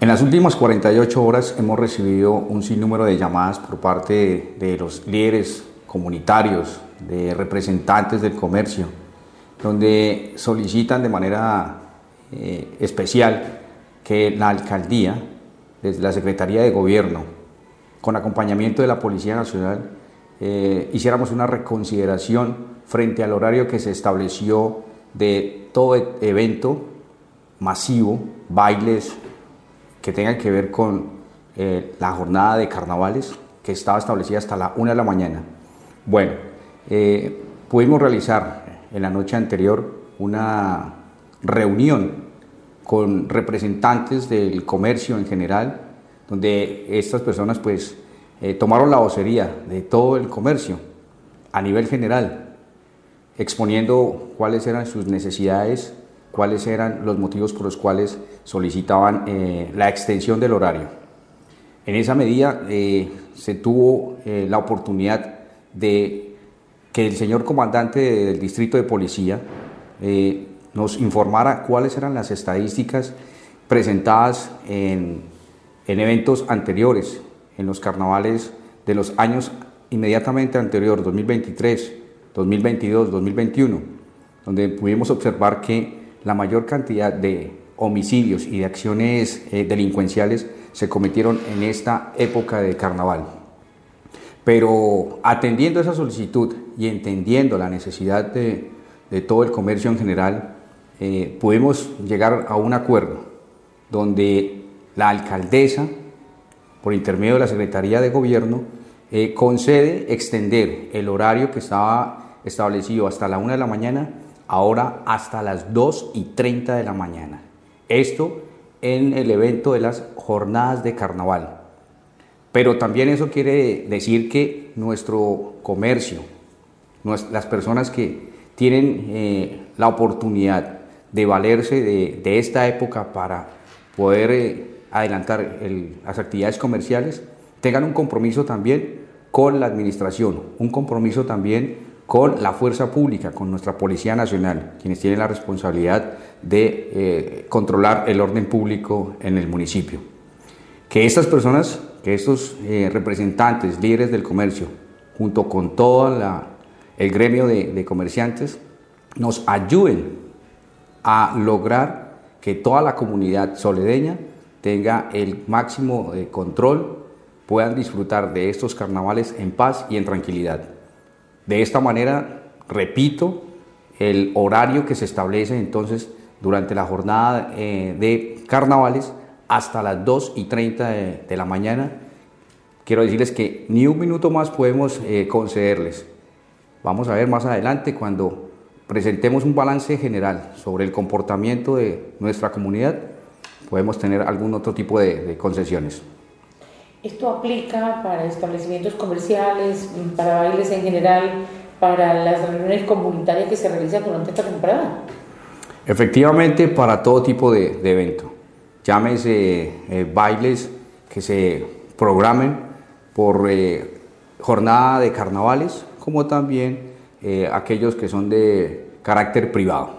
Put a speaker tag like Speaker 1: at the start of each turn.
Speaker 1: En las últimas 48 horas hemos recibido un sinnúmero de llamadas por parte de, los líderes comunitarios, de representantes del comercio, donde solicitan de manera eh, especial que la alcaldía, desde la Secretaría de Gobierno, con acompañamiento de la Policía Nacional, eh, hiciéramos una reconsideración frente al horario que se estableció de todo e-, evento masivo, bailes que tengan que ver con eh, la jornada de carnavales que estaba establecida hasta la una de la mañana. Bueno, eh, pudimos realizar en la noche anterior una reunión con representantes del comercio en general, donde estas personas pues eh, tomaron la vocería de todo el comercio a nivel general, exponiendo cuáles eran sus necesidades, cuáles eran los motivos por los cuales solicitaban eh, la extensión del horario. En esa medida eh, se tuvo la oportunidad de que el señor comandante del distrito de policía nos informara cuáles eran las estadísticas presentadas en, en eventos anteriores en los carnavales de los años inmediatamente anterior, 2023, 2022, 2021, donde pudimos observar que la mayor cantidad de homicidios y de acciones eh, delincuenciales se cometieron en esta época de carnaval. Pero atendiendo esa solicitud y entendiendo la necesidad de, todo el comercio en general, eh, pudimos llegar a un acuerdo donde la alcaldesa por intermedio de la Secretaría de Gobierno, eh, concede extender el horario que estaba establecido hasta la 1 de la mañana, ahora hasta las 2 y 30 de la mañana. Esto en el evento de las jornadas de carnaval. Pero también eso quiere decir que nuestro comercio, las personas que tienen eh, la oportunidad de valerse de, esta época para poder eh, adelantar las actividades comerciales, tengan un compromiso también con la administración, un compromiso también con la fuerza pública, con nuestra Policía Nacional, quienes tienen la responsabilidad de eh, controlar el orden público en el municipio. Que estas personas, que estos eh, representantes, líderes del comercio, junto con todo el gremio de, comerciantes, nos ayuden a lograr que toda la comunidad soledeña tenga el máximo de control, puedan disfrutar de estos carnavales en paz y en tranquilidad. De esta manera, repito, el horario que se establece entonces durante la jornada eh, de carnavales hasta las 2 y 30 de, la mañana. Quiero decirles que ni un minuto más podemos eh, concederles. Vamos a ver más adelante cuando presentemos un balance general sobre el comportamiento de nuestra comunidad podemos tener algún otro tipo de, concesiones.
Speaker 2: ¿Esto aplica para establecimientos comerciales, para bailes en general, para las reuniones comunitarias que se realizan durante esta temporada?
Speaker 1: Efectivamente, para todo tipo de, evento. Llámese eh, bailes que se programen por eh, jornada de carnavales, como también eh, aquellos que son de carácter privado.